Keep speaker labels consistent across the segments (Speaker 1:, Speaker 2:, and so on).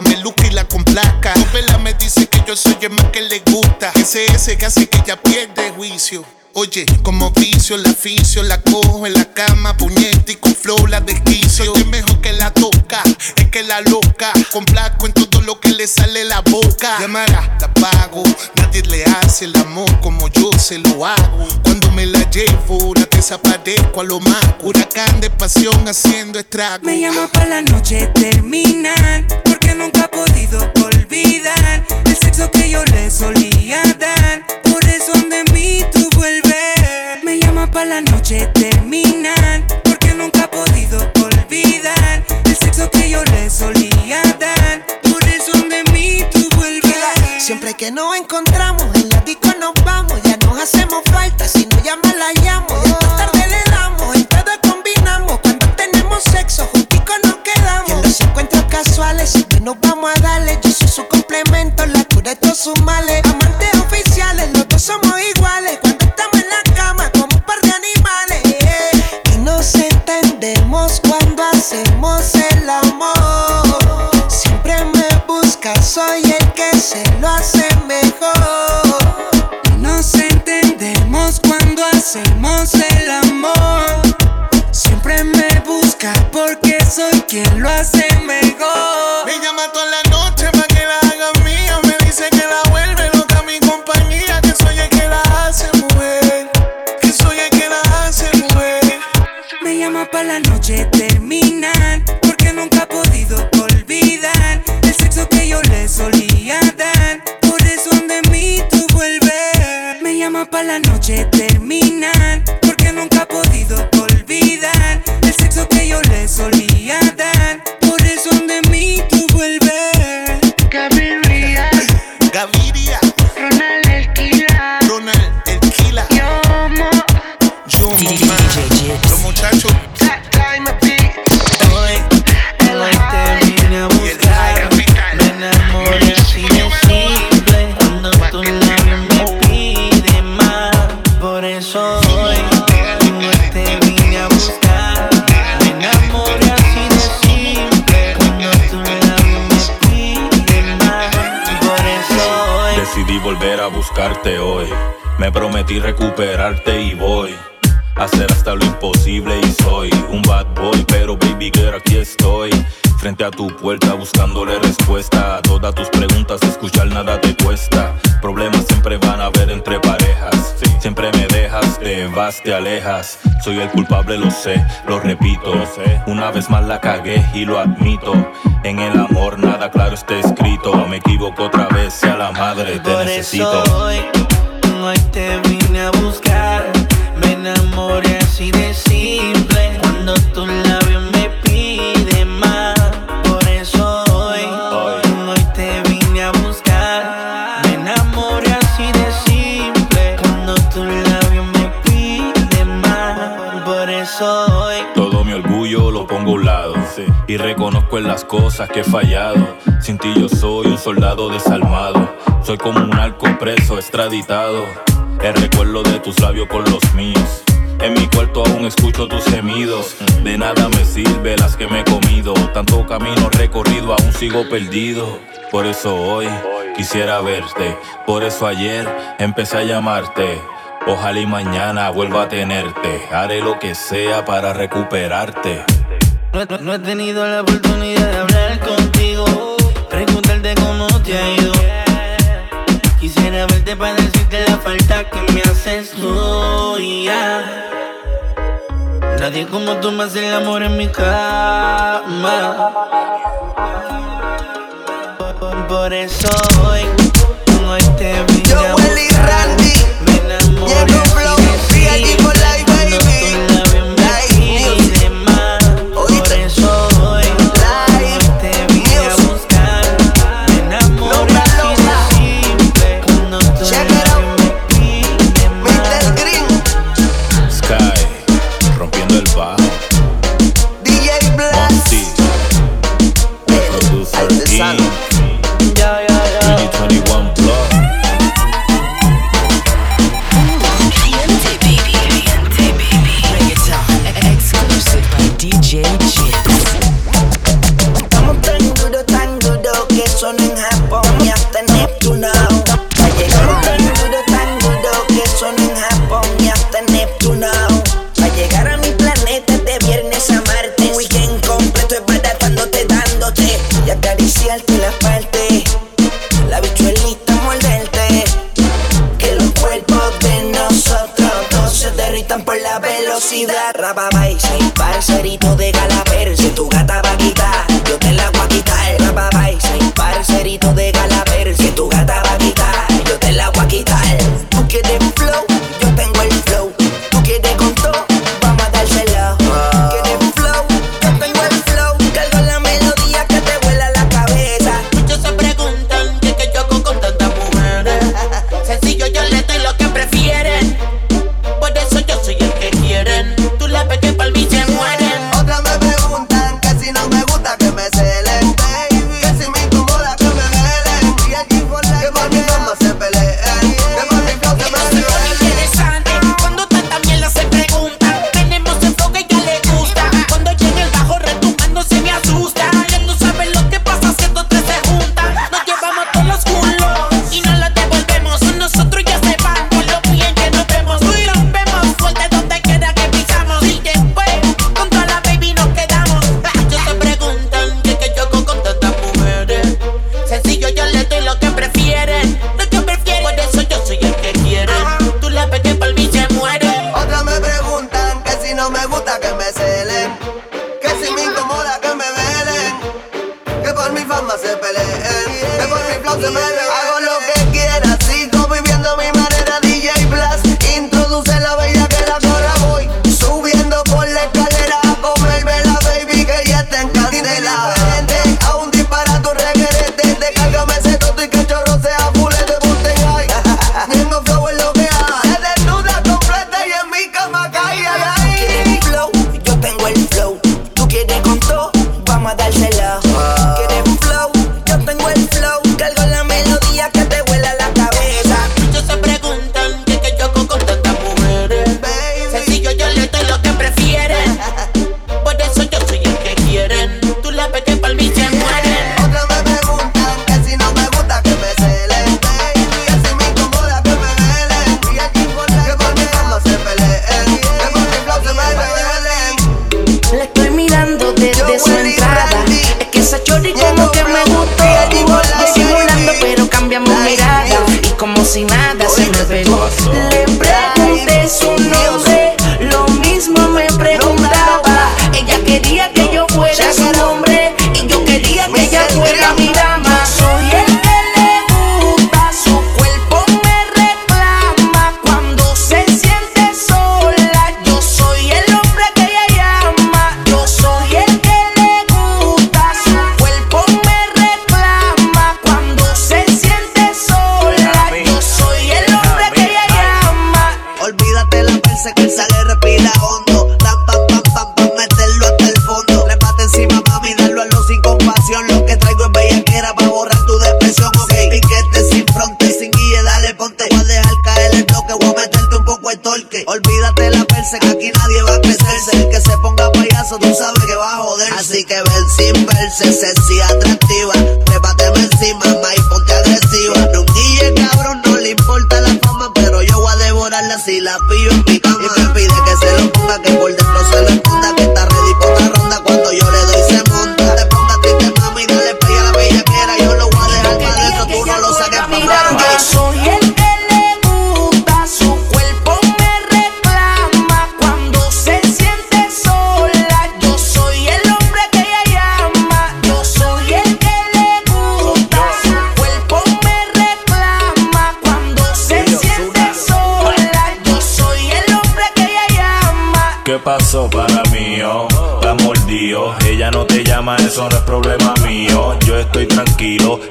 Speaker 1: me
Speaker 2: luca y la complaca. Novela me dice que yo soy el más que le gusta. Ese ese que hace que ella pierde juicio. Oye, como vicio, la aficio, la cojo en la cama, puñete y con flow la desquicio. Soy mejor que la toca, es que la loca, con blanco en todo lo que le sale la boca. Llamará, la pago, nadie le hace el amor como yo se lo hago. Cuando me la llevo, la desaparezco a lo más. Huracán de pasión haciendo estrago.
Speaker 1: Me llama para la noche terminar. Porque nunca he podido olvidar el sexo que yo le solía dar. Por eso de mí tú vuelves. Me llama para la noche terminar. Porque nunca he podido olvidar el sexo que yo le solía dar. Por eso de mí tú vuelves.
Speaker 3: Siempre que nos encontramos en la disco nos vamos, ya nos hacemos falta. Si no llama la llamo, casuales, siempre nos vamos a darle. Yo soy su complemento, la cura de todos sus males. Amantes oficiales, los dos somos iguales. Cuando estamos en la cama, como un par de animales. Y nos entendemos cuando hacemos el amor. Siempre me busca, soy el que se lo hace mejor.
Speaker 1: Nos entendemos cuando hacemos el amor. Siempre me busca porque soy quien lo hace mejor.
Speaker 2: Me llama
Speaker 1: para la noche terminar. Porque nunca he podido olvidar el sexo que yo le solía Me
Speaker 4: prometí recuperarte y voy. a Hacer hasta lo imposible y soy un bad boy, pero baby girl aquí estoy. Frente a tu puerta buscándole respuesta a todas tus preguntas, escuchar nada te cuesta. Problemas siempre van a haber entre parejas. Siempre me dejas, te vas, te alejas. Soy el culpable, lo sé, lo repito. Una vez más la cagué y lo admito. En el amor nada claro está escrito. Me equivoco otra vez, sea la madre, te
Speaker 5: Por
Speaker 4: necesito.
Speaker 5: eso hoy, hoy te vine a buscar. Me enamoré así de simple.
Speaker 4: Las cosas que he fallado. Sin ti yo soy un soldado desalmado. Soy como un arco preso, extraditado. El recuerdo de tus labios con los míos. En mi cuarto aún escucho tus gemidos. De nada me sirve las que me he comido. Tanto camino recorrido, aún sigo perdido. Por eso hoy quisiera verte. Por eso ayer empecé a llamarte. Ojalá y mañana vuelva a tenerte. Haré lo que sea para recuperarte.
Speaker 5: No, no- no he tenido la oportunidad de hablar contigo, preguntarte cómo te ha ido. Quisiera verte para decirte la falta que me haces tú y ya. Nadie como tú me hace el amor en mi cama. Por, eso hoy, hoy te vine a buscar.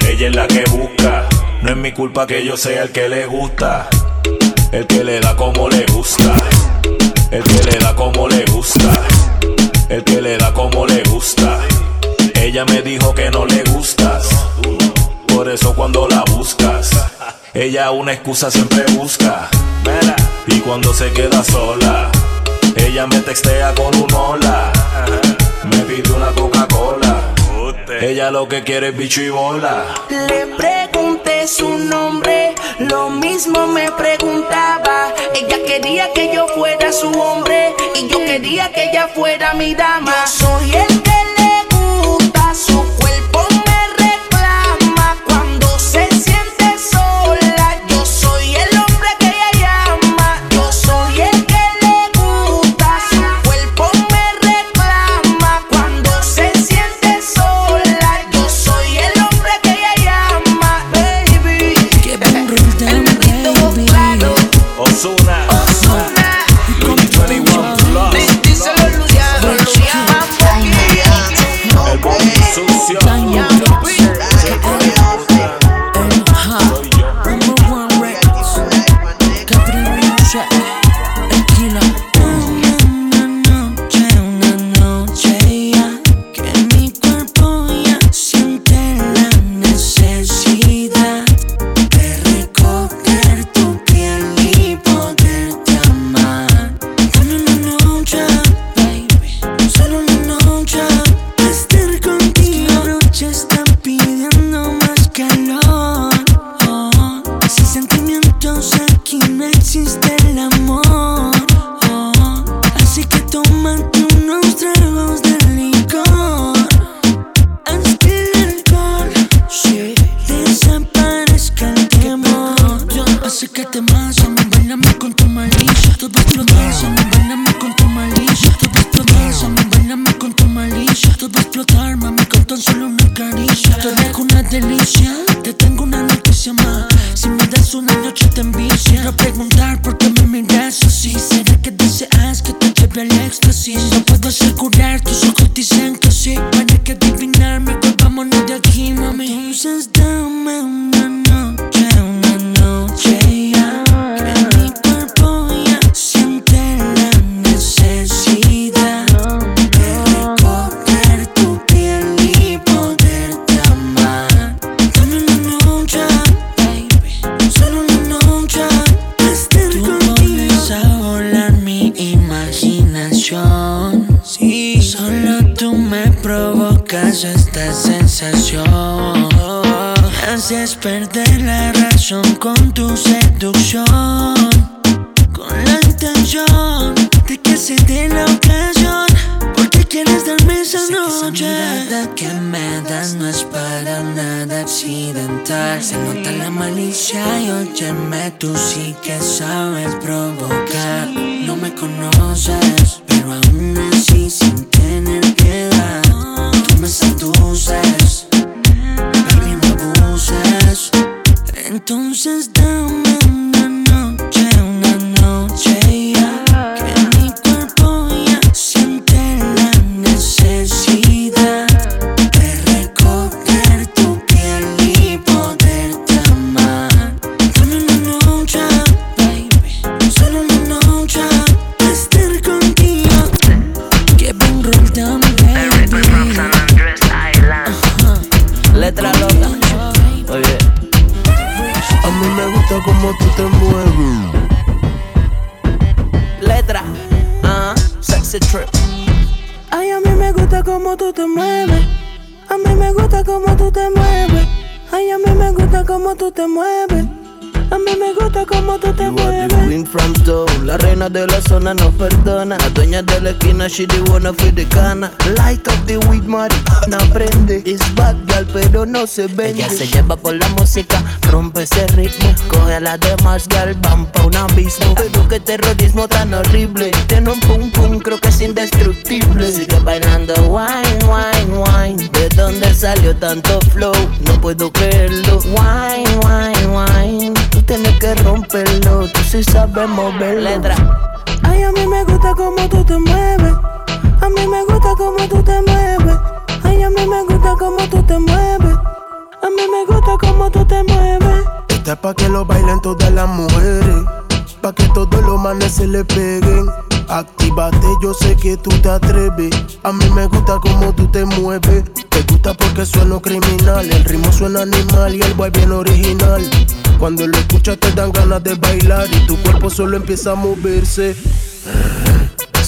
Speaker 6: ella
Speaker 7: es la que
Speaker 4: busca. No es mi culpa que yo sea el que le gusta, el que le da como le gusta, el que le da como le gusta, el que le da como le gusta. Ella me dijo que no le gustas, por eso cuando la buscas, ella una excusa siempre busca. Y cuando se queda sola, ella me textea con un hola, me pide una Coca-Cola. Ella lo que quiere es bicho y bola.
Speaker 6: Le pregunté su nombre, lo mismo me preguntaba. Ella quería que yo fuera su hombre y yo quería que ella fuera mi dama. Soy el
Speaker 8: No
Speaker 9: zona no perdona. La dueña de la esquina, she the one of the cana. Light up the weed, marihuana prende. It's bad girl, pero no se vende. Ella se lleva por la música, rompe ese ritmo. Coge a las demás girl, van pa' un abismo. Pero qué terrorismo tan horrible. Tiene un pum pum, creo que es indestructible. Sigue bailando wine, wine, wine. ¿De dónde salió tanto flow? No puedo creerlo. Wine, wine, wine. Tú tienes que romperlo, tú sí sabes moverlo. Letra.
Speaker 10: Ay, a mí me gusta como tú te mueves. A mí me gusta como tú te mueves. Ay, a mí me gusta como tú te mueves. A mí me gusta como tú te mueves.
Speaker 11: Esta es pa' que lo bailen todas las mujeres. Pa' que todos los manes se le peguen. Actívate, yo sé que tú te atreves. A mí me gusta como tú te mueves. Te gusta porque sueno criminal. El ritmo suena animal y el boy bien original. Cuando lo escuchas te dan ganas de bailar y tu cuerpo solo empieza a moverse.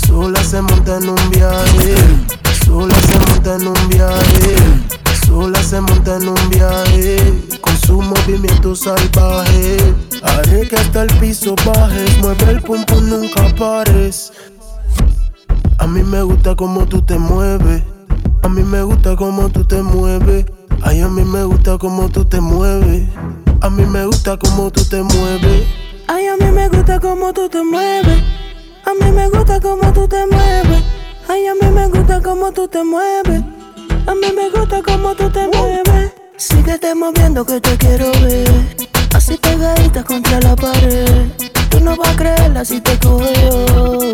Speaker 11: Sola se monta en un viaje. Sola se monta en un viaje. Sola se monta en un viaje. Su movimiento salvaje. Haré que hasta el piso bajes. Mueve el pum pum, nunca pares. A mí me gusta como tú te mueves. A mí me gusta como tú te mueves. Ay, a mí me gusta como tú te mueves. A mí me gusta como tú te mueves.
Speaker 10: Ay, a mí me gusta como tú te mueves. A mí me gusta como tú te mueves. Ay, a mí me gusta como tú te mueves. A mí me gusta como tú te mueves. Síguete moviendo que te quiero ver. Así pegadita contra la pared. Tú no vas a creerla si te cojo.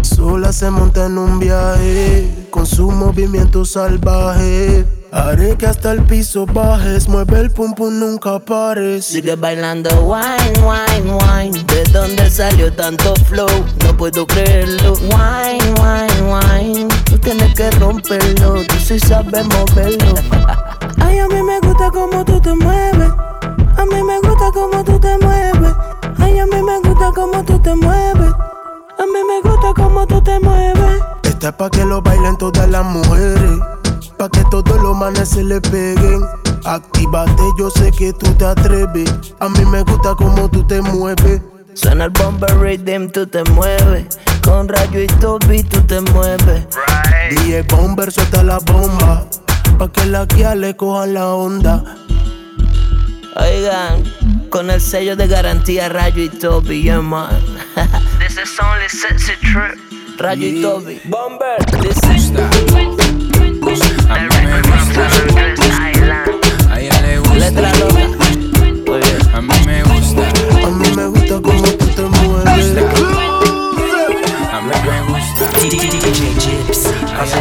Speaker 11: Sola se monta en un viaje con su movimiento salvaje. Haré que hasta el piso bajes, mueve el pum pum, nunca pares.
Speaker 9: Sigue bailando wine, wine, wine. ¿De dónde salió tanto flow? No puedo creerlo. Wine, wine, wine. Tienes que romperlo, tú sí sabes moverlo.
Speaker 10: Ay, a mí me gusta como tú te mueves. A mí me gusta como tú te mueves. Ay, a mí me gusta como tú te mueves. A mí me gusta como tú te mueves.
Speaker 11: Esta es pa' que lo bailen todas las mujeres. Pa' que todos los manes se le peguen. Actívate, yo sé que tú te atreves. A mí me gusta como tú te mueves.
Speaker 9: Suena el bomber rhythm, tú te mueves. Con rayo y Toby, tú te mueves.
Speaker 11: DJ Bomber suelta la bomba. Pa' que la guía le coja la onda.
Speaker 9: Oigan, con el sello de garantía Rayo y Toby, yeah man.
Speaker 1: This is only sexy trip.
Speaker 9: Rayo y Toby.
Speaker 12: Bomber.
Speaker 9: This is
Speaker 1: A ella le gusta.
Speaker 9: letra loca.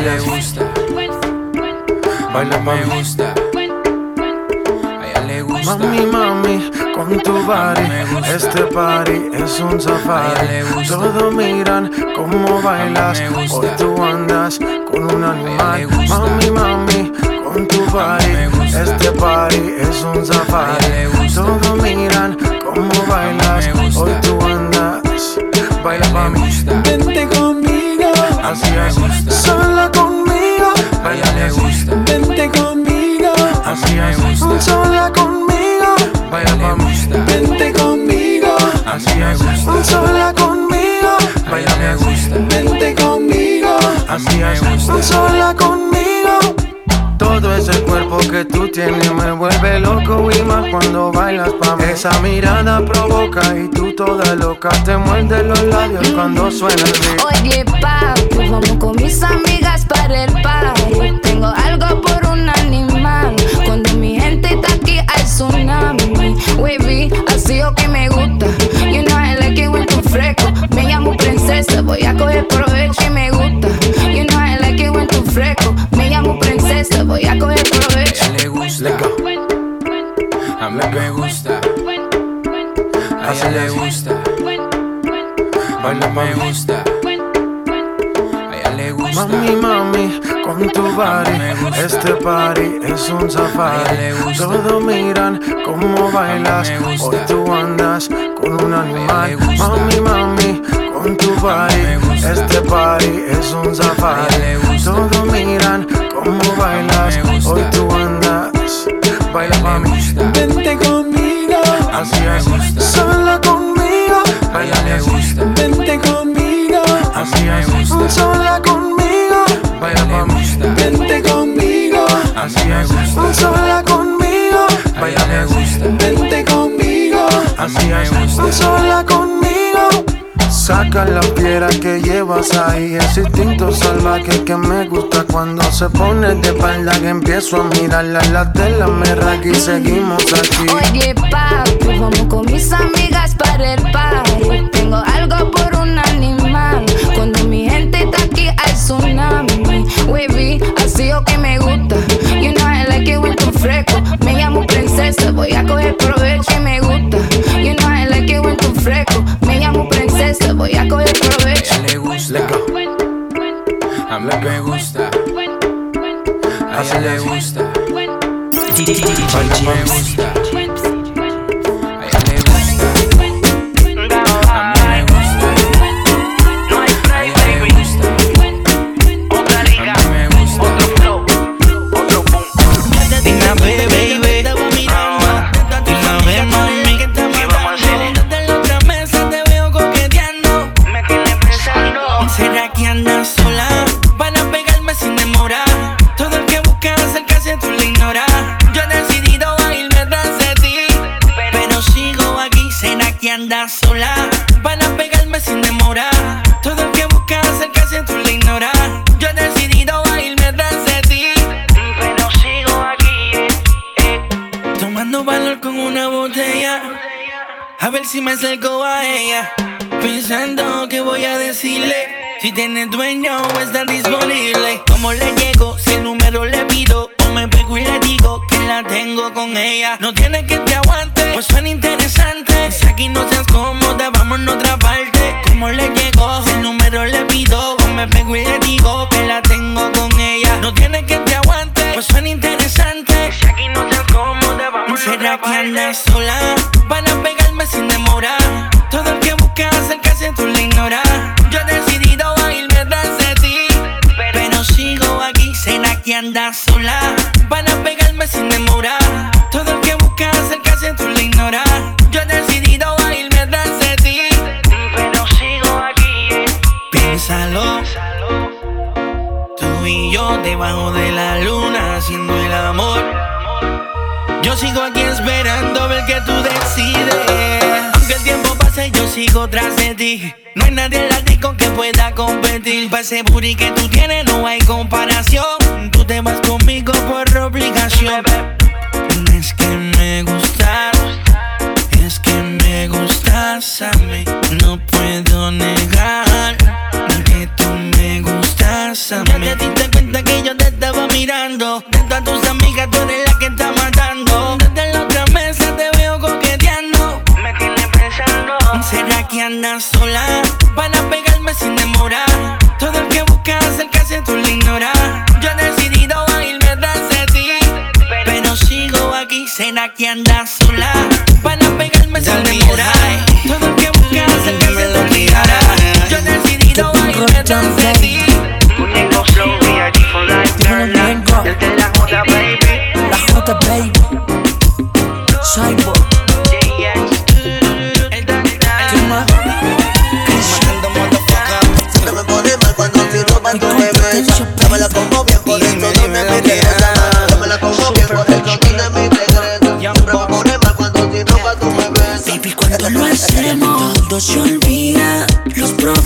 Speaker 1: Le gusta. Baila me gusta. A ella le gusta.
Speaker 5: Mami, mami, con tu body, este party es un safari. Todos miran cómo bailas, hoy tú andas con un animal. Mami, mami, con tu body, este party es un safari. Todos miran cómo bailas, hoy tú andas. Baila
Speaker 1: A
Speaker 5: así
Speaker 1: me
Speaker 5: es,
Speaker 1: gusta.
Speaker 5: sola conmigo,
Speaker 1: A ella le gusta.
Speaker 5: Vente conmigo, así
Speaker 1: me gusta.
Speaker 5: sola conmigo, baila
Speaker 1: le
Speaker 5: pa'
Speaker 1: gusta.
Speaker 5: Vente conmigo, así
Speaker 1: me gusta.
Speaker 5: sola conmigo, baila
Speaker 1: me
Speaker 5: así.
Speaker 1: gusta.
Speaker 5: Vente conmigo, así
Speaker 1: me gusta.
Speaker 5: sola conmigo. Todo ese cuerpo que tú tienes me vuelve loco y más cuando bailas pa' mí. Esa mirada provoca y tú toda loca te muerde los labios cuando suena el beat.
Speaker 13: Oye, papi, vamos con mis amigas para el party. Tengo algo por un animal. Cuando mi gente está aquí, hay tsunami. Wavy, así o que me gusta. You know I like it when tú fresco. Me llamo princesa, voy a coger provecho y me gusta. You know I like it when tú fresco. Me llamo princesa, voy a coger
Speaker 1: A
Speaker 13: provecho.
Speaker 1: ella le gusta. A mí me gusta. A ella le gusta. A mí me gusta.
Speaker 5: Mami, mami, con tu body, este party es un safari. Todos miran cómo bailas, hoy tú andas con un animal. Mami, mami, con tu body, este party es un safari. Todos miran cómo bailas, hoy tú andas. Baila
Speaker 1: gusta.
Speaker 5: vente conmigo, así es, sola conmigo, baila. Vente conmigo, así es, sola conmigo, baila
Speaker 1: le
Speaker 5: pa' mí.
Speaker 1: gusta.
Speaker 5: Vente conmigo, así
Speaker 1: me gusta.
Speaker 5: sola conmigo,
Speaker 1: A
Speaker 5: baila
Speaker 1: ella le
Speaker 5: así.
Speaker 1: gusta.
Speaker 5: Vente conmigo, así
Speaker 1: me gusta.
Speaker 5: sola conmigo. Saca la piedra que llevas ahí, ese instinto salvaje que me gusta cuando se pone de espalda que empiezo a mirarla la tela me raca y seguimos aquí.
Speaker 13: Oye, papi, vamos con mis amigas para el party. Tengo algo por un animal. Cuando mi gente está aquí, hay tsunami. Wavy, así o que me gusta. You know I like it when tú fresco. Me llamo princesa, voy a coger provecho y me gusta. You know I like it when tú fresco. Me llamo princesa, voy a coger
Speaker 1: A
Speaker 13: provecho.
Speaker 1: ella le gusta. A mí me gusta. A ella le gusta. A mí me gusta. Me
Speaker 9: acerco a ella. Pensando que voy a decirle. Si tiene dueño o está disponible. ¿Cómo le llego? Si el número le pido. O me pego y le digo que la tengo con ella. No tiene que te aguante. Pues suena interesante. Si aquí no seas cómoda, vamos a otra parte. ¿Cómo le llego? Si el número le pido. O me pego y le digo que la tengo con ella. No tiene que te aguante. Pues suena interesante.
Speaker 12: Si aquí no seas cómoda, vamos a
Speaker 9: ¿Será
Speaker 12: otra
Speaker 9: que
Speaker 12: parte.
Speaker 9: andas sola?
Speaker 5: No hay nadie en la disco que pueda competir. Pa' ese booty que tú tienes, no hay comparación. Tú te vas conmigo por obligación.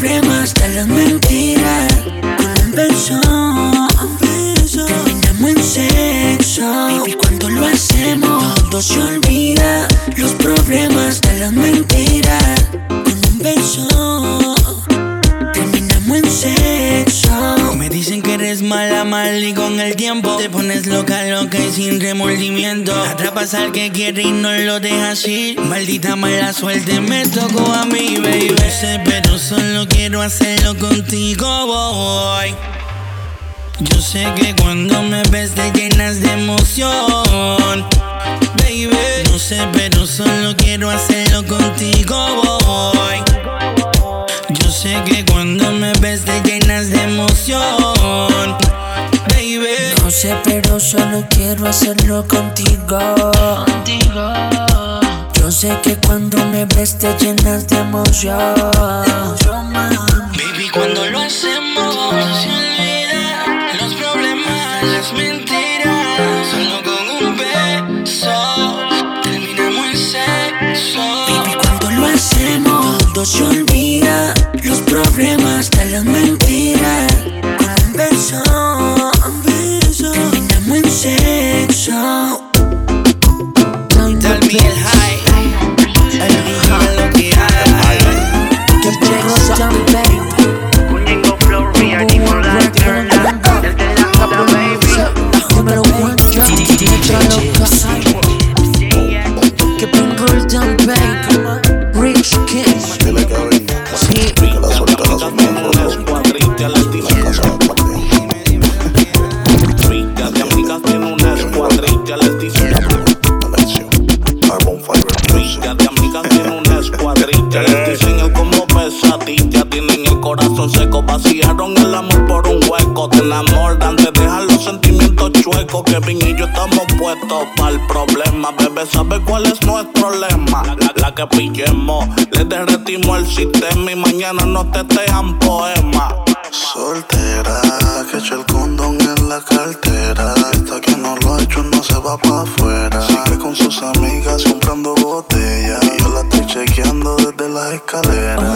Speaker 8: Problemas de las mentiras.
Speaker 5: Que quiere y no lo dejas ir. Maldita mala suerte me tocó a mí, baby. No sé, pero solo quiero hacerlo contigo, boy. Yo sé que cuando me ves te llenas de emoción, baby. No sé, pero solo quiero hacerlo contigo, boy. Yo sé que cuando me ves te llenas de emoción,
Speaker 8: sé, pero solo quiero hacerlo contigo. Contigo. Yo sé que cuando me ves te llenas de emoción.
Speaker 5: Baby, cuando lo hacemos, se olvida los problemas, las mentiras. Solo con un beso terminamos en sexo.
Speaker 8: Baby, cuando lo hacemos, todo se olvida. Los problemas de las mentiras. Con un beso, sexo.
Speaker 5: Tell me el high,
Speaker 14: Rica de amigas tiene una escuadrilla, les dicen el como pesadilla, tienen el corazón seco, vaciaron el amor por un hueco, te enamoran, te dejan los sentimientos chuecos, Kevin y yo estamos puestos para el problema, bebé sabe cuál es nuestro lema, la, la que pillemos, le derretimos el sistema y mañana nos tetean poemas.
Speaker 15: Soltera, que eche el condón en la cartera. Esta que no lo ha hecho no se va pa' afuera. Sigue con sus amigas desde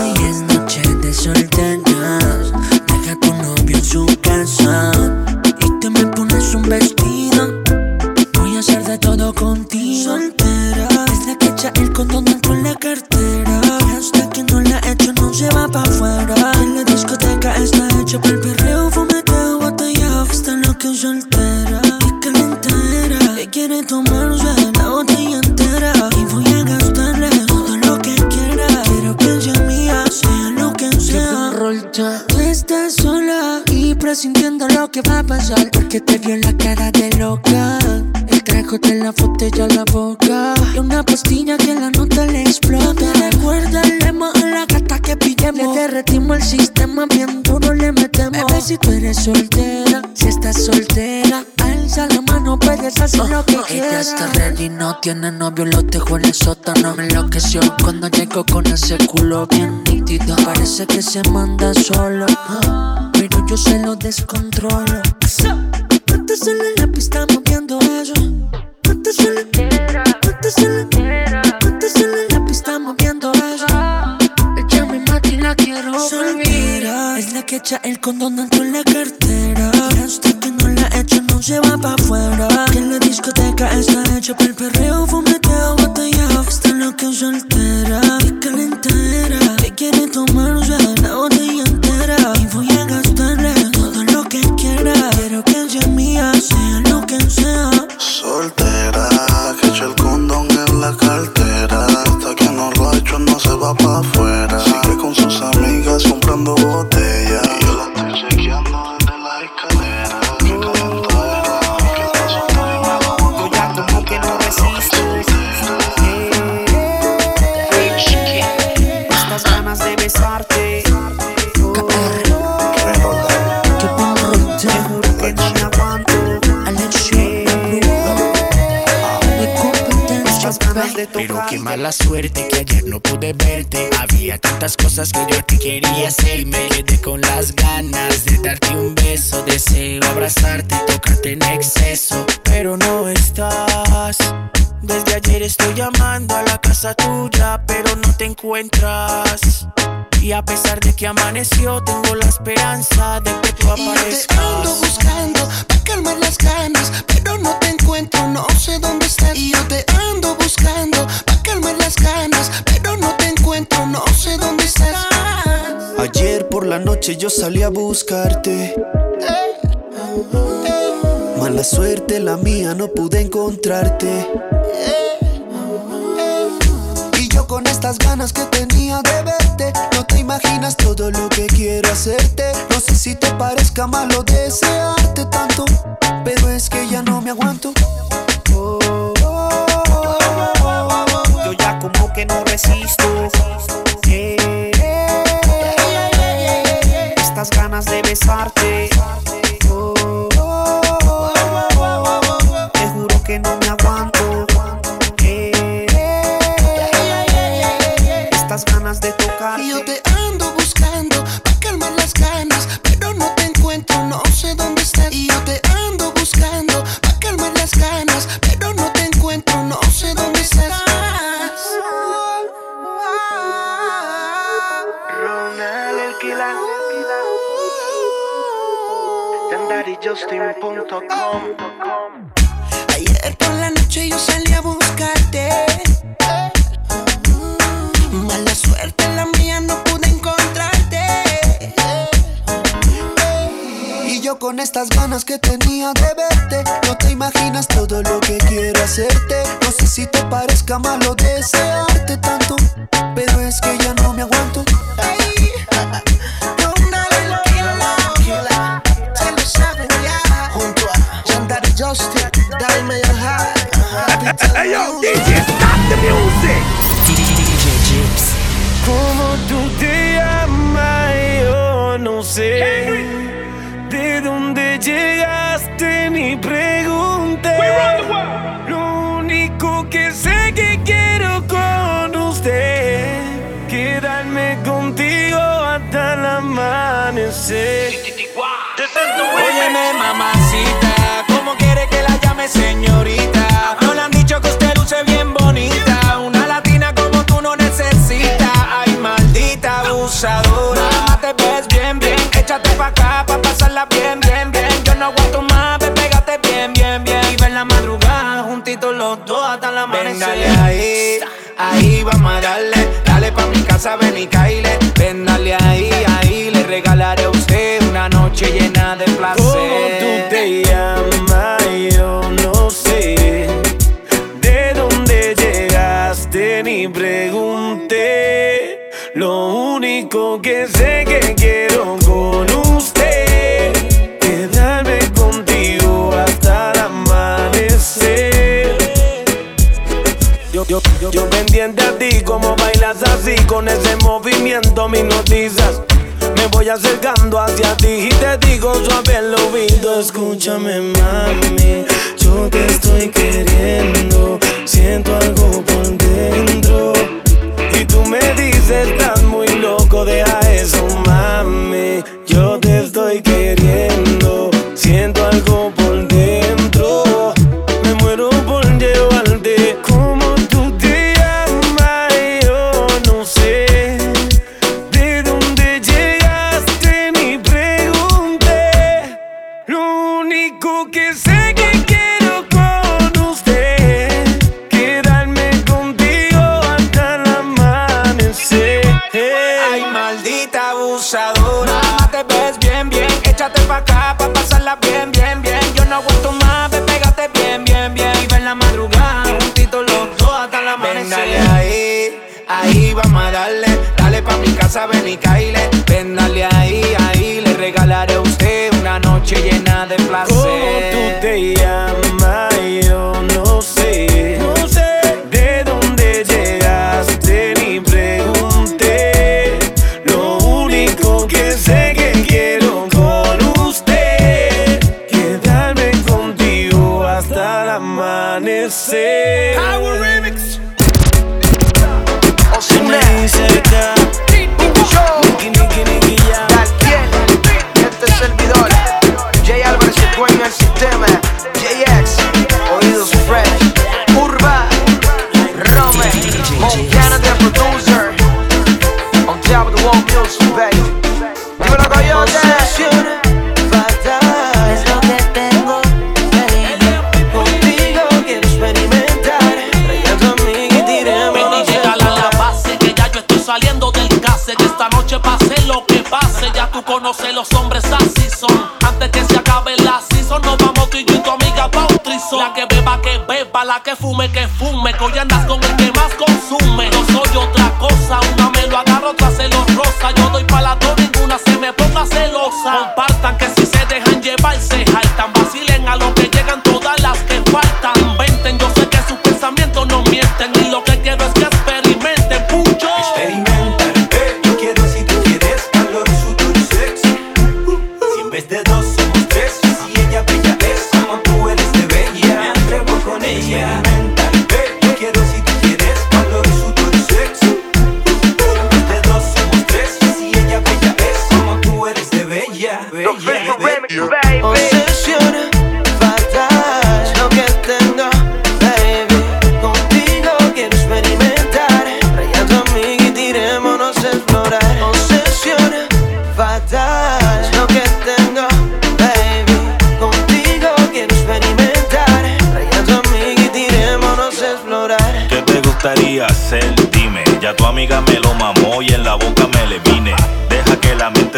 Speaker 8: tiene novio, lo dejo en el sótano. Me enloqueció cuando llegó con ese culo bien nítido. Parece que se manda solo, pero yo se lo descontrolo. Ponte sola en la pista moviendo eso. Ponte sola. Cuénteselo en la pista moviendo eso. Ella mi máquina quiero Solvira Es la que echa el condón dentro de la cartera se va pa' afuera. Que en la discoteca está hecha para el perreo. Fumeteo, botellao Está loca soltera. Y calentera Que quiere tomarse la botella entera. Y voy a gastarle todo lo que quiera. Quiero que sea mía, sea lo que sea.
Speaker 14: Soltera, que echa el condón en la cartera. Hasta que no lo ha hecho, no se va pa' afuera.
Speaker 15: Mala suerte que ayer no pude verte. Había tantas cosas que yo te quería hacer y me quedé con las ganas de darte un beso. Deseo abrazarte, tocarte en exceso, pero no estás. Desde ayer estoy llamando a la casa tuya, pero no te encuentras. Y a pesar de que amaneció, tengo la esperanza de que tú
Speaker 16: Y yo te
Speaker 15: aparezcas.
Speaker 16: ando buscando pa' calmar las ganas, pero no te encuentro, no sé dónde estás. Y yo te ando buscando
Speaker 17: la noche yo salí a buscarte. Mala suerte la mía, no pude encontrarte.
Speaker 16: Y yo con estas ganas que tenía de verte, no te imaginas todo lo que quiero hacerte. No sé si te parezca malo desearte tanto, pero es que ya no me aguanto.
Speaker 3: Yo
Speaker 16: estas ganas que tenía de verte, no te imaginas todo lo que quiero hacerte. No sé si te parezca malo desearte tanto, pero es que ya no me aguanto. Ay, Ronald el Killa, se lo saben ya. Junto a Yandari Justin, heart.
Speaker 18: Hey yo, DJ, stop the music.
Speaker 19: ¿Cómo tú te llamas? Yo no sé.
Speaker 18: Óyeme, mamacita, ¿cómo quiere que la llame señorita? No le han dicho que usted luce bien bonita. Una latina como tú no necesita. Ay, maldita abusadora. Te ves bien, bien. Échate pa' acá pa' pasarla bien, bien, bien. Yo no aguanto más, ve, pégate bien, bien, bien. Y ver la madrugada juntitos los dos hasta la amanecer. Ven, dale ahí, ahí vamos a darle. Dale pa' mi casa, ven y caile. Ven, dale ahí, ahí. Le regalaré una noche llena de placer.
Speaker 19: ¿Cómo tú te llamas? Yo no sé. ¿De dónde llegaste? Ni pregunté. Lo único que sé que quiero con usted. Quedarme contigo hasta el amanecer. Yo, yo, yo, yo pendiente a ti, como bailas así, con ese movimiento me noticias. Voy acercando hacia ti y te digo suave al oído, escúchame mami, yo te estoy queriendo, siento algo por dentro. Y tú me dices, estás muy loco, deja eso mami, yo te estoy queriendo,
Speaker 20: mi y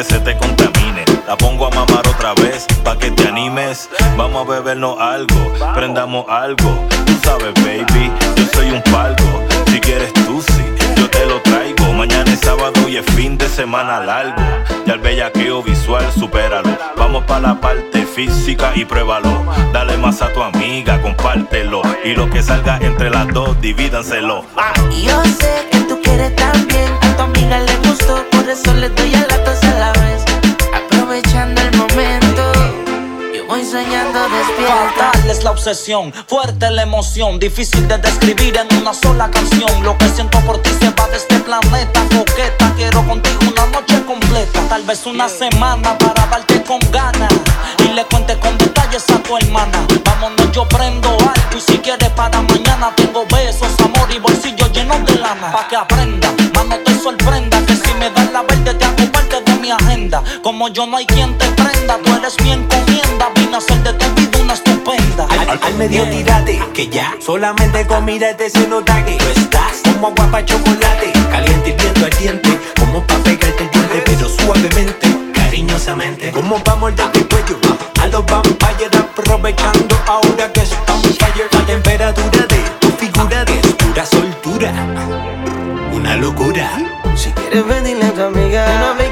Speaker 6: se
Speaker 4: te contamine. La pongo a mamar otra vez pa' que te animes. Vamos a bebernos algo, prendamos algo. Tú sabes, baby, yo soy un palco. Si quieres tú sí, yo te lo traigo. Mañana es sábado y es fin de semana largo. Ya el bellaqueo visual, supéralo. Vamos pa' la parte física y pruébalo. Dale más a tu amiga, compártelo. Y lo que salga entre las dos, divídanselo.
Speaker 3: Y Yo sé que tú quieres también, tu amiga le gustó, por eso le doy a las dos a la vez. Aprovechando el momento, soñando despierta.
Speaker 21: Fatal es la obsesión, fuerte la emoción, difícil de describir en una sola canción. Lo que siento por ti se va de este planeta, coqueta. Quiero contigo una noche completa, tal vez una semana para darte con ganas. Y le cuente con detalles a tu hermana. Vámonos, yo prendo algo y si quieres para mañana tengo besos, amor y bolsillos llenos de lana. Pa' que aprenda, más no te sorprenda que si me das la verde te hago mi agenda. Como yo no hay quien te prenda, tú eres mi encomienda. Vine a hacer de tu vida una estupenda.
Speaker 20: Al, al medio tírate, que ya solamente con mirarte se nota que tú estás como agua pa' chocolate, caliente y viento ardiente, como pa' pegarte el diente, pero suavemente, cariñosamente, como pa' morderte el cuello, a los vampires aprovechando ahora que están fire, la temperatura de tu figura de pura soltura, una locura.
Speaker 3: Si quieres a tu amiga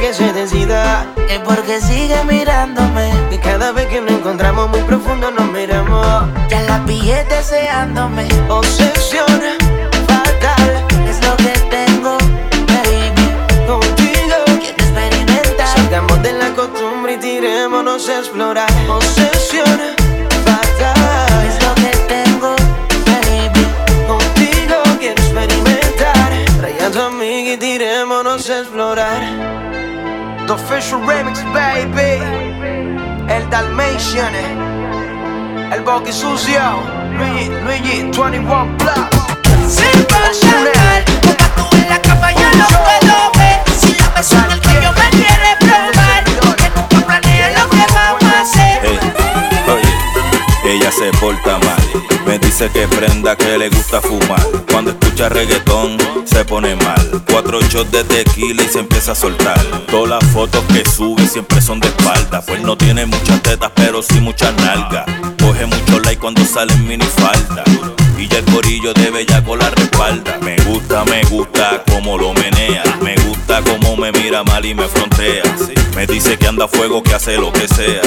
Speaker 3: que que se decida. Es porque sigue mirándome. Y cada vez que nos encontramos muy profundo nos miramos. Ya la pillé deseándome. Obsesión fatal Es lo que tengo, baby. Contigo quiero experimentar. Salgamos de la costumbre y tirémonos a explorar. Obsesión fatal Es lo que tengo, baby. Contigo quiero experimentar. Trae a tu amiga y tirémonos a explorar The Official Remix, baby. El Dalmatian El Boqui Sucio. Luigi, Luigi, 21 Plus.
Speaker 6: Sin pasar, porque tú en la cama ya lo puedo ver. Si la persona el cuello me
Speaker 4: ella se porta mal. Me dice que prenda que le gusta fumar. Cuando escucha reggaetón se pone mal. Cuatro shots de tequila y se empieza a soltar. Todas las fotos que sube siempre son de espalda. Pues no tiene muchas tetas, pero sí muchas nalgas. Coge mucho like cuando sale en minifalda. Y ya el corillo de bella con la respalda. Me gusta, me gusta como lo menea. Me gusta como me mira mal y me frontea. Me dice que anda a fuego, que hace lo que sea.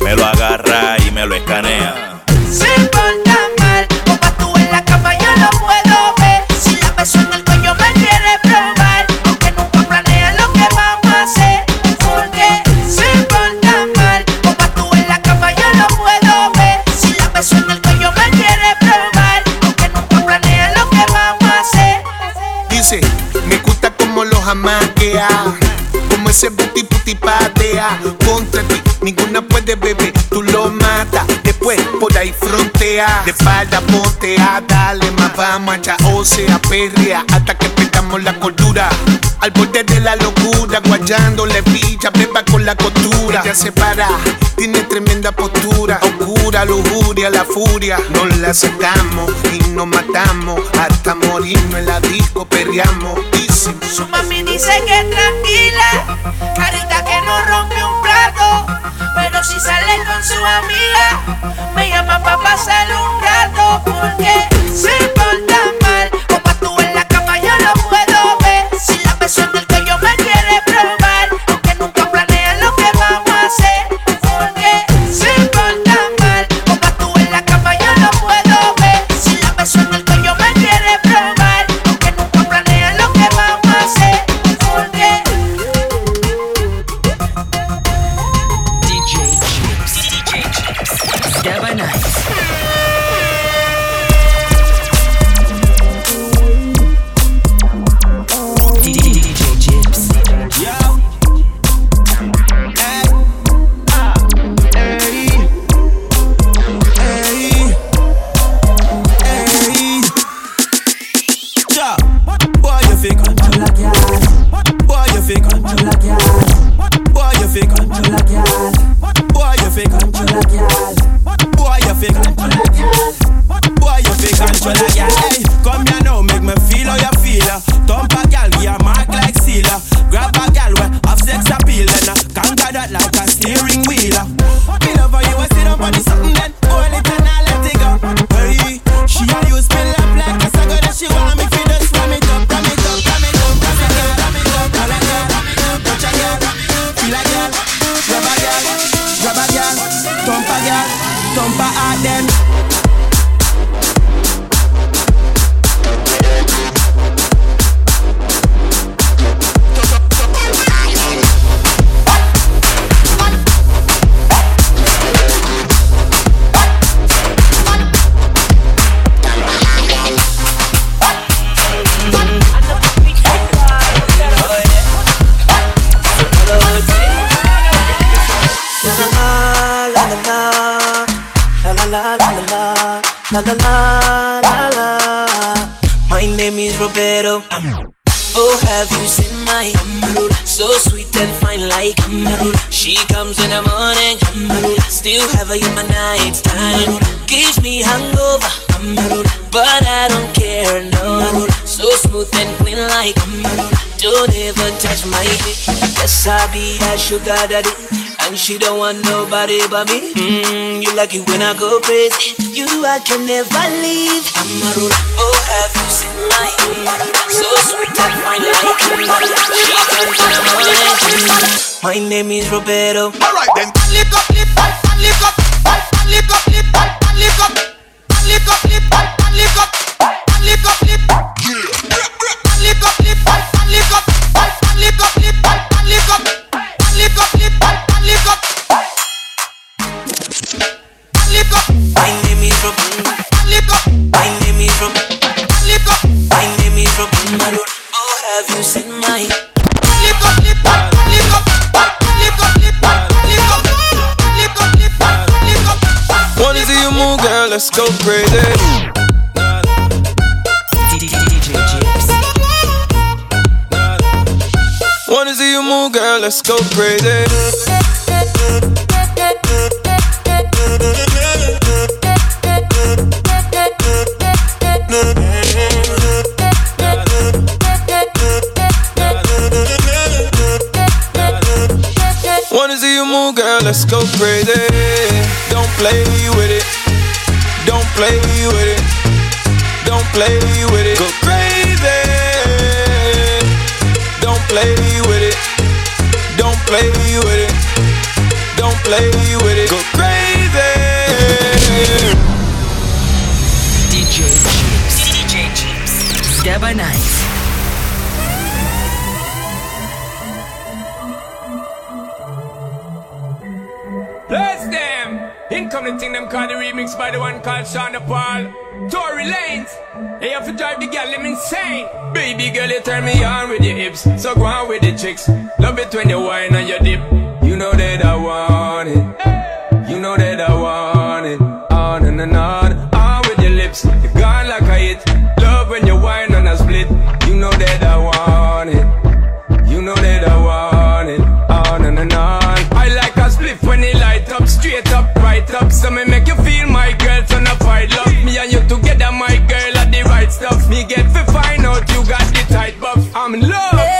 Speaker 4: Me lo agarra y me lo escanea.
Speaker 6: Se porta mal, como tú en la cama yo lo puedo ver. Si la beso en el cuello me quiere probar, aunque nunca planea lo que vamos a hacer. Porque se porta mal, como tú en la cama yo lo puedo ver. Si la beso en el cuello me quiere probar, aunque nunca planea lo que vamos a hacer.
Speaker 2: Dice, me gusta como los amaquea. Como ese booty booty patea. Ti, ninguna puede beber. Tú lo matas. Después por ahí frontea. De espalda pontea. Dale más vamos allá. O sea, perrea. Hasta que perdamos la cordura. Al borde de la locura. Guayándole picha. Beba con la costura. Ella se para. Tiene tremenda postura. Oscura, lujuria, la furia. Nos la sacamos y nos matamos. Hasta morirnos en la disco perreamos.
Speaker 6: Su mami dice que tranquila, carita que no rompe un plato. Si sale con su amiga, me llama pa' pasar un rato. Porque la la la la.
Speaker 9: My name is Roberto. Oh, have you seen my so sweet and fine like she comes in the morning, still have her in my night time. Gives me hangover, but I don't care no. So smooth and clean like don't ever touch my dick. Yes, I be a sugar daddy. And she don't want nobody but me. Mm, you like it when I go crazy. You I can never leave. I'm a roll. Oh, have you seen my so sweet and fine like She comes in the morning. My name is Roberto.
Speaker 2: Alright then. Lick up, lick up, lick up, lick up, lick up, lick up, lick up, lick up, lick up, lick up, lick up, lick up, lick up, lick up, lick up, lick up, lick up, lick up,
Speaker 22: let's go crazy. Wanna see you move, girl, let's go crazy. Let's go crazy. Don't play with it. Don't play with it. play with it. Go crazy. Don't play with it. Don't play with it. Don't play with it. Go crazy.
Speaker 23: DJ Chips. DJ Chips. Gabba Nice.
Speaker 24: Bless them! In come the thing them call the remix by the one called Sean Paul. Tory Lanez. They have to drive the girl them insane. Baby girl, you turn me on with your hips. So go on with the tricks. Love it when you whine on your dip. You know that I want it. You know that I want it. On and, and on. On with your lips. You're gone like a hit. Love when you whine on a split. You know that I want it. You know that I want it. On and, and on. I like a split when it light up. Straight up, right up. So me make you feel my girl. Turn up, I love me and you together, my girl. Are the right stuff. Me get to find out you got the tight buff. I'm in love.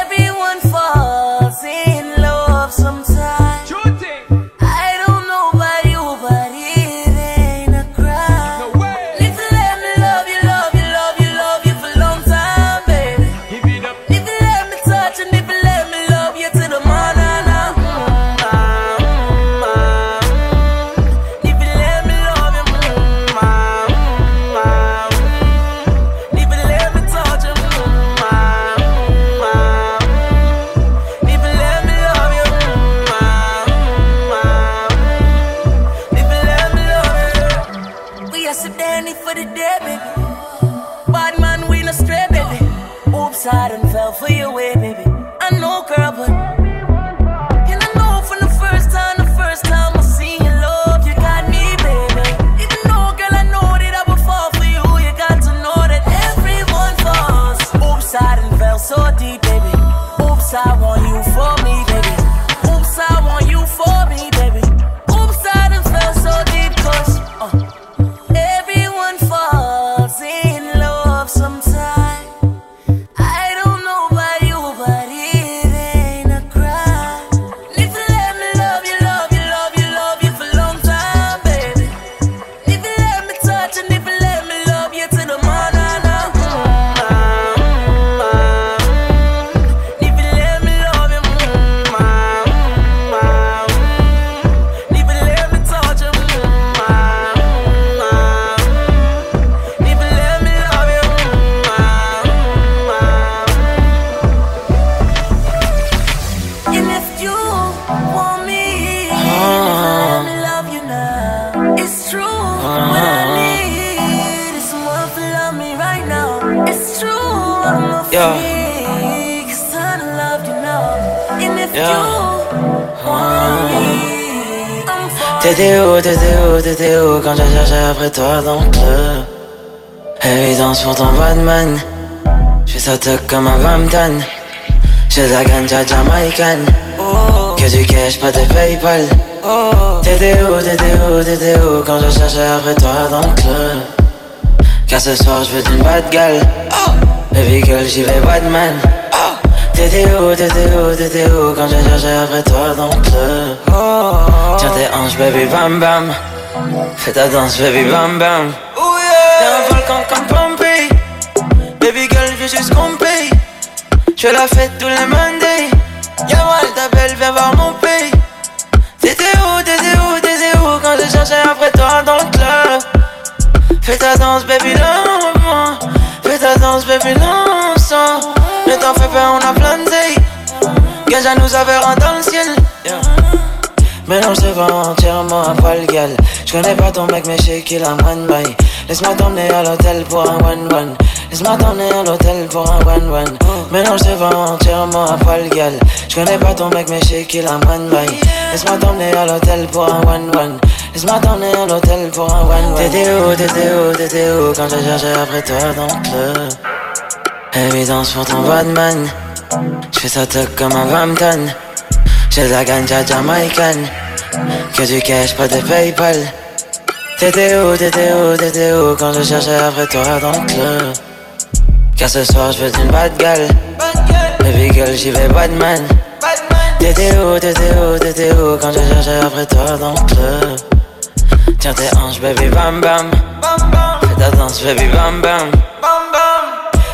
Speaker 25: Tuck comme un Bampton J'ai la ganja jamaïcaine Que du cash, pas de Paypal. T'étais où, t'étais où, t'étais où quand je cherchais après toi dans le club. Car ce soir je veux d'une bad gal. Baby girl j'y vais Batman T'étais où, t'étais où, t'étais où quand j'ai cherché après toi dans le club. Tiens tes hanches baby bam bam. Fais ta danse baby bam bam Je la fête tous les Mondays. Y'a moi elle t'appelle viens voir mon pays. T'étais où, t'étais où, t'étais où quand j'ai cherché après toi dans le club? Fais ta danse baby lentement Fais ta danse baby lentement Ne t'en fais pas on a plein de nous avoir dans le ciel. Mélange de vent entièrement à poil gal. J'connais pas ton mec mais j'sais qu'il a one by Laisse-moi t'emmener à l'hôtel pour un one one Laisse-moi t'emmener à l'hôtel pour un one one. Mélange de vent entièrement à poil gal J'connais pas ton mec mais j'sais qu'il a one by Laisse-moi t'emmener à l'hôtel pour un one one. Laisse-moi t'emmener à l'hôtel pour un one one. T'étais où, t'étais où, t'étais où quand j'ai cherché après toi dans le club Évidence pour ton Batman. J'fais ça tuck comme un Bampton J'ai de la ganja jamaïcaine Que du cash, pas de Paypal. T'étais où, t'étais où, t'étais où Quand je cherchais après toi dans le club Car ce soir je veux une bad gal Baby girl j'y vais Batman T'étais où, t'étais où, t'étais où Quand je cherchais après toi dans le club? Tiens tes hanches baby bam bam. Fais
Speaker 9: ta danse, baby, bam bam.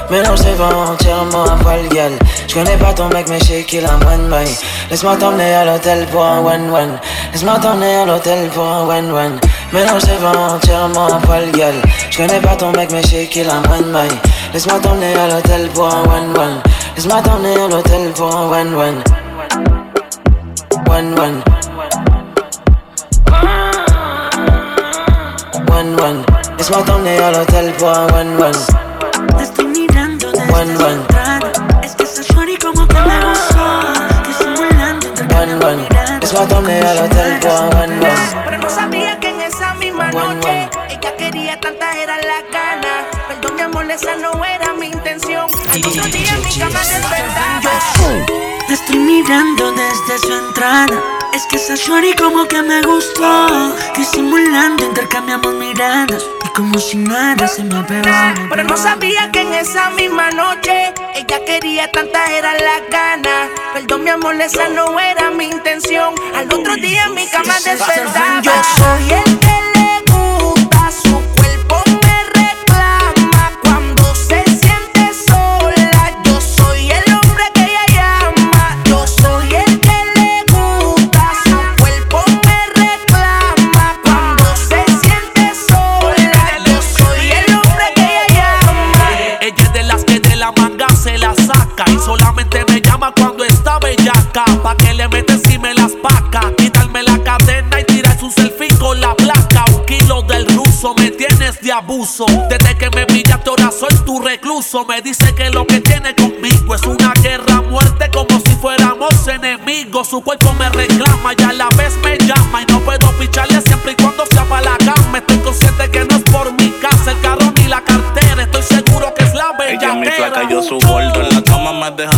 Speaker 9: Mais non, c'est entièrement un poil gal. J'connais pas ton mec, mais j'sais qu'il a moins de. Laisse-moi t'emmener à l'hôtel pour un one-one. Laisse-moi t'emmener à l'hôtel pour un one-one. Mais non, c'est entièrement un poil gal. J'connais pas ton mec, mais j'sais qu'il a moins de. Laisse-moi t'emmener à l'hôtel pour un one-one. Laisse-moi t'emmener à l'hôtel pour un one-one. One-one. One-one. Laisse-moi t'emmener à l'hôtel pour un one-one. One.
Speaker 8: entrada. Es que esa shorty como que me gustó. Disimulando
Speaker 9: One-one. Laisse-moi t'emmener à l'hôtel pour un one-one.
Speaker 6: Pero no sabía que en esa misma noche ella quería tantas eran las ganas. Perdón, mi amor, esa no era mi intención. Al otro día mi cama despertaba.
Speaker 8: Te estoy mirando desde su entrada. Es que esa shorty como que me gustó. Disimulando intercambiamos miradas. Como si nada se me pegó.
Speaker 6: Pero no sabía que en esa misma noche ella quería tantas eran las ganas. Perdón, mi amor, esa no era mi intención. Al otro día mi cama despertaba. Yo soy el
Speaker 26: abuso. Desde que me pillaste ahora soy tu recluso. Me dice que lo que tiene conmigo es una guerra a muerte como si fuéramos enemigos. Su cuerpo me reclama y a la vez me llama. Y no puedo picharle siempre y cuando sea para la cama. Estoy consciente que no es por mi casa, el carro ni la cartera. Estoy seguro que es la
Speaker 14: Ella es mi
Speaker 26: bella
Speaker 14: flaca, yo su gordo. En la cama me deja.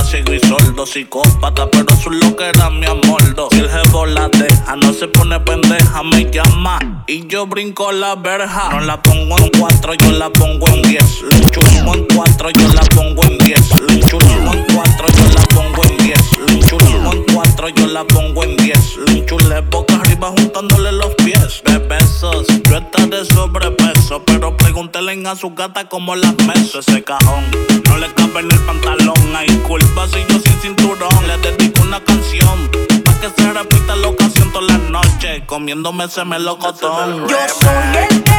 Speaker 14: Psicópata, pero eso es lo que era mi amordo. Si el jevo la deja, no se pone pendeja, me llama. Y yo brinco la verja. No la pongo en cuatro, yo la pongo en diez. Le enchufo en cuatro, yo la pongo en diez. Le enchufo en cuatro, yo la pongo en diez. Le enchufo en cuatro, yo la pongo en diez. Le enchulé boca arriba juntándole los pies. De besos, yo estaré sobrepeso. Pero pregúntele a su gata cómo las meso ese cajón. No le cabe en el pantalón. Hay culpa si yo sin Le dedico una canción. Pa' que se repita la ocasión todas las noches. Comiéndome ese melocotón.
Speaker 6: Yo soy el que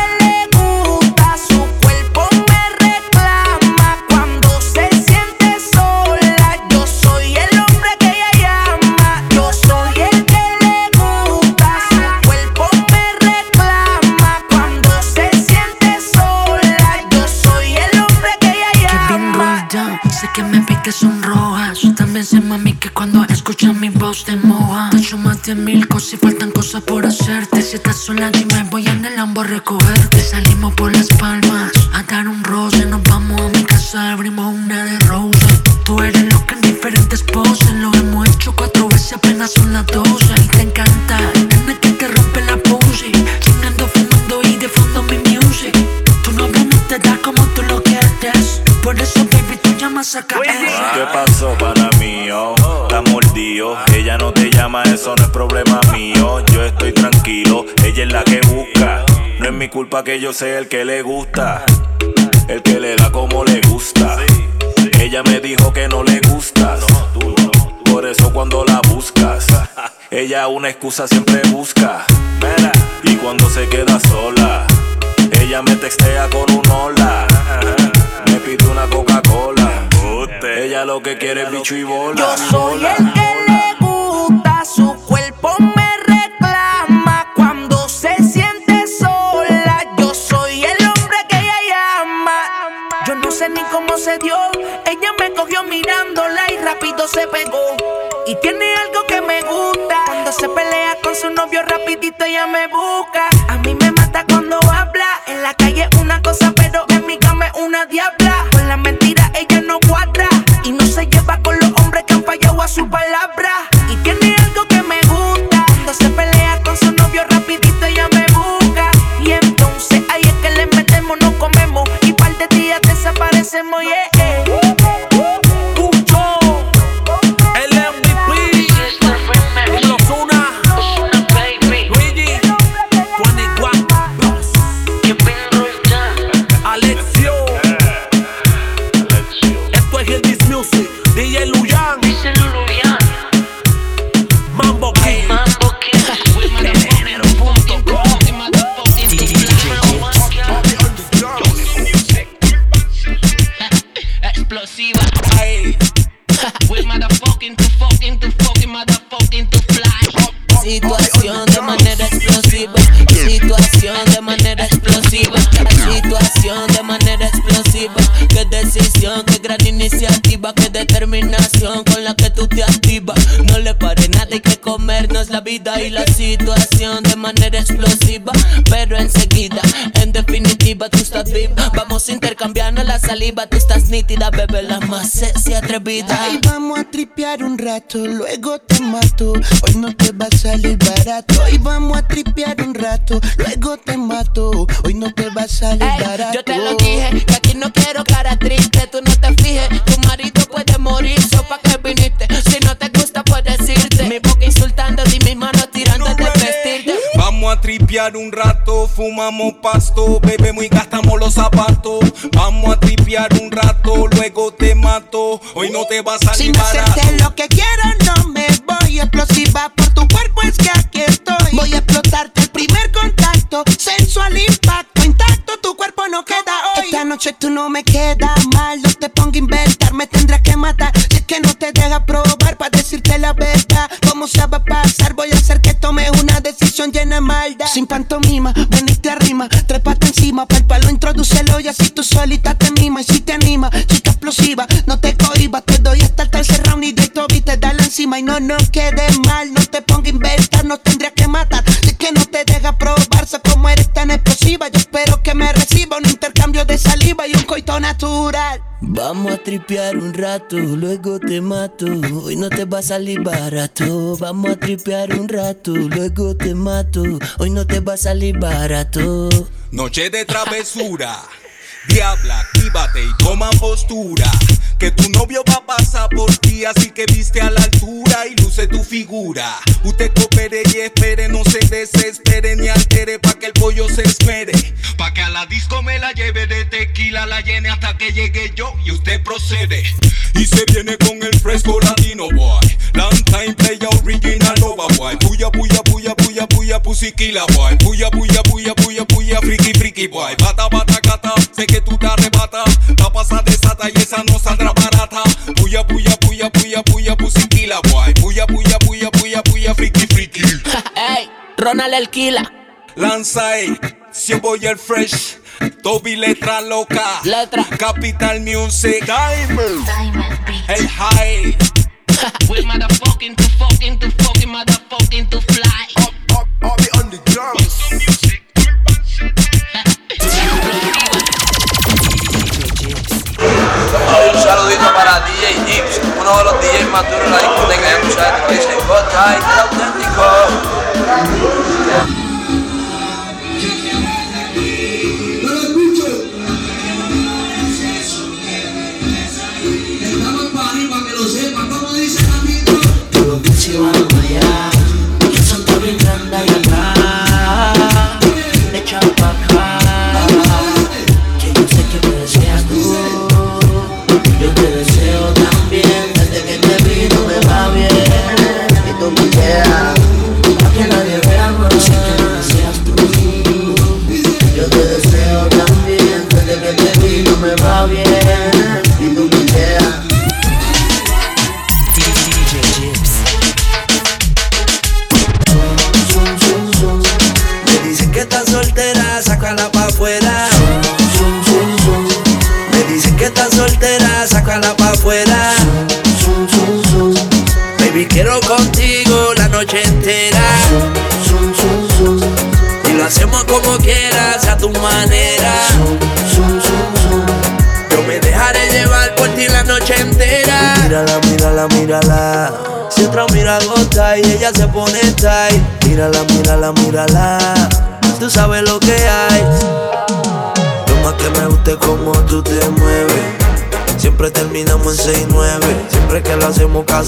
Speaker 8: de mil cosas y faltan cosas por hacerte. Si estás sola, dime, voy en el Lambo a recogerte. Salimos por las palmas a dar un roce. Nos vamos a mi casa, abrimos una de rosa. Tú eres lo que en diferentes poses. Lo hemos hecho cuatro veces, apenas son las doce.
Speaker 4: Problema mío. Yo estoy tranquilo, ella es la que busca. No es mi culpa que yo sea el que le gusta. El que le da como le gusta. Ella me dijo que no le gustas. Por eso cuando la buscas, ella una excusa siempre busca. Y cuando se queda sola, ella me textea con un hola. Me pide una Coca-Cola. Ella lo que quiere es bicho y bola.
Speaker 6: Yo soy el que se pegó. Y tiene algo que me gusta. Cuando se pelea con su novio, rapidito ella me busca. A mí me mata cuando habla. En la calle una cosa, pero en mi cama es una diabla. Saliva, tú estás nítida, bebé, la más sexy atrevida.
Speaker 3: Ay, vamos a tripear un rato, luego te mato. Hoy no te va a salir barato. Hoy vamos a tripear un rato, luego te mato. Hoy no te va a salir
Speaker 6: Ey,
Speaker 3: barato.
Speaker 6: yo te lo dije, que aquí no quiero
Speaker 27: a tripear un rato, fumamos pasto, bebemos y gastamos los zapatos. Vamos a tripear un rato, luego te mato. Hoy no te va a salir barato.
Speaker 3: hacerte lo que quiero, no me voy explosiva por tu cuerpo, es que aquí estoy. Voy a explotarte el primer contacto, sensual impacto, intacto, tu cuerpo no queda hoy. Esta noche tú no me quedas mal, no te pongo a inventar, me tendrás que matar. Si es que no te deja probar para decirte la verdad, ¿cómo se va a pasar? Voy a hacer decisión llena maldad. Sin pantomima, veniste arrima, trépate encima, palo introducelo y así tú solita te mima. Y si te anima, chica explosiva, no te cohibas, te doy hasta el tercer round y de Toby te dale encima y no nos quede mal, no te ponga a inventar, no tendría que matar. Es que no te deja probar, sé cómo eres tan explosiva, yo espero que me reciba un intercambio de saliva y un coito natural.
Speaker 6: Vamos a tripear un rato, luego te mato. Hoy no te va a salir barato. Vamos a tripear un rato, luego te mato. Hoy no te va a salir barato.
Speaker 27: Noche de travesura. Diabla, actívate y toma postura. Que tu novio va a pasar por ti, así que viste a la altura y luce tu figura. Usted coopere y espere, no se desespere ni altere pa' que el pollo se espere. Pa' que a la disco me la lleve de tequila, la llene hasta que llegue yo y usted procede. Y se viene con el fresco latino boy. Long time player original nova boy. Puya, puya, puya, pusiquila boy. Puya, puya, puya, puya, puya, friki, friki boy. Bata, bata, gata, sé que tú te arrebatas. La pasa desata y esa no saldrá barata. Puya, puya, puya, puya, puya, pusiquila boy. Puya, puya, puya, puya, puya, friki, friki.
Speaker 6: Ey, Ronald el Kila.
Speaker 27: Lanza ahí, siempre y el fresh. Toby letra loca.
Speaker 6: Letra.
Speaker 27: Capital Music. Diamond. El high.
Speaker 6: With motherfucking to fucking to fucking motherfucking to fly. Up, up, I'll be on the drums.
Speaker 9: Un saludito para DJ uno de los DJs más duros de la discoteca. Ya tú sabes, te lo dicen, J el auténtico.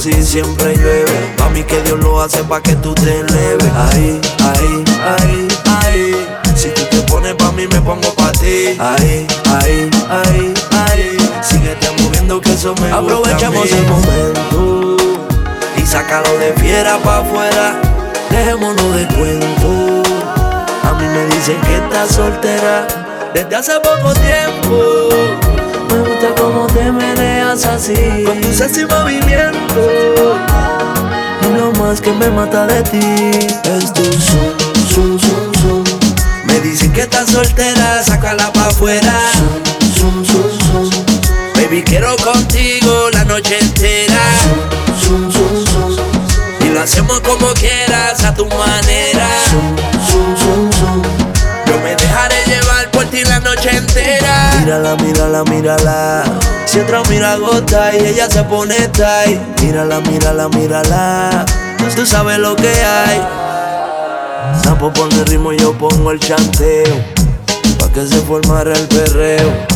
Speaker 28: Casi siempre llueve. Pa' mí que Dios lo hace pa' que tú te eleves. Ahí, ahí, ahí, ahí. Si tú te pones pa' mí, me pongo pa' ti. Ahí, ahí, ahí, ahí. Síguete moviendo que eso me
Speaker 22: Aprovechemos
Speaker 28: gusta a
Speaker 22: el
Speaker 28: mí.
Speaker 22: momento
Speaker 28: y sácalo de fiera pa' afuera.
Speaker 22: Dejémonos de cuento.
Speaker 28: A mí me dicen que estás soltera desde hace poco tiempo.
Speaker 22: Meneas así.
Speaker 28: Con tu sexy movimiento.
Speaker 22: Y lo más que me mata de ti es tu zoom, zoom, zoom, zoom.
Speaker 28: Me dicen que estás soltera, sácala pa' afuera.
Speaker 22: Zoom, zoom, zoom.
Speaker 28: Baby, quiero contigo la noche entera.
Speaker 22: Zoom, zoom, zoom.
Speaker 28: Y lo hacemos como quieras, a tu manera.
Speaker 22: Zoom, zoom, zoom. Mírala, mírala, mírala. Si otra mira gota y ella se pone tight. Mírala, mírala, mírala. Tú sabes lo que hay. Sampo pone ritmo y yo pongo el chanteo. Pa' que se formara el perreo.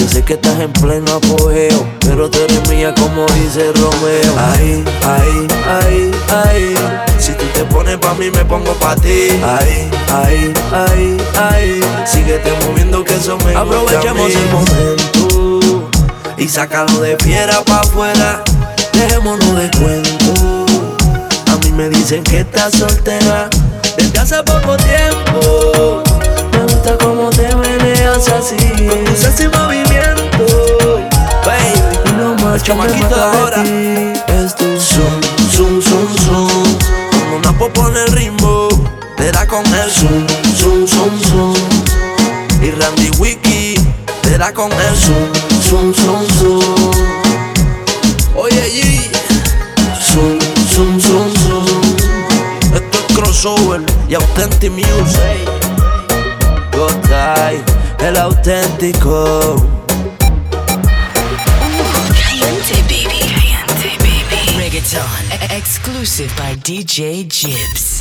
Speaker 22: Yo sé que estás en pleno apogeo. Pero tú eres mía como dice Romeo. Ahí, ahí, ahí, ahí.
Speaker 28: Si tú te pones pa' mí, me pongo pa' ti.
Speaker 22: Ahí, ahí, ahí, ahí.
Speaker 28: Síguete moviendo que eso me
Speaker 22: Aprovechemos el momento.
Speaker 28: Y sácalo de fiera pa' afuera.
Speaker 22: Dejémonos de cuento.
Speaker 28: A mí me dicen que estás soltera desde hace poco tiempo.
Speaker 22: Me gusta cómo te meneas así.
Speaker 28: Con tu sexy movimiento. Baby,
Speaker 22: Y lo más me
Speaker 28: chamaquito ahora.
Speaker 22: es tu zoom.
Speaker 28: Zoom, zoom, zoom. Cuando una popo en el ritmo, te da con el zoom, zoom, zoom, zoom. Y Randy Wiki, te da con el zoom, zoom, zoom, zoom. Oye, G, zoom, zoom, zoom, zoom. Esto es crossover y authentic music.
Speaker 22: Gotay, el auténtico.
Speaker 23: Caliente baby, caliente baby. Reggaeton, exclusive by DJ Jibs.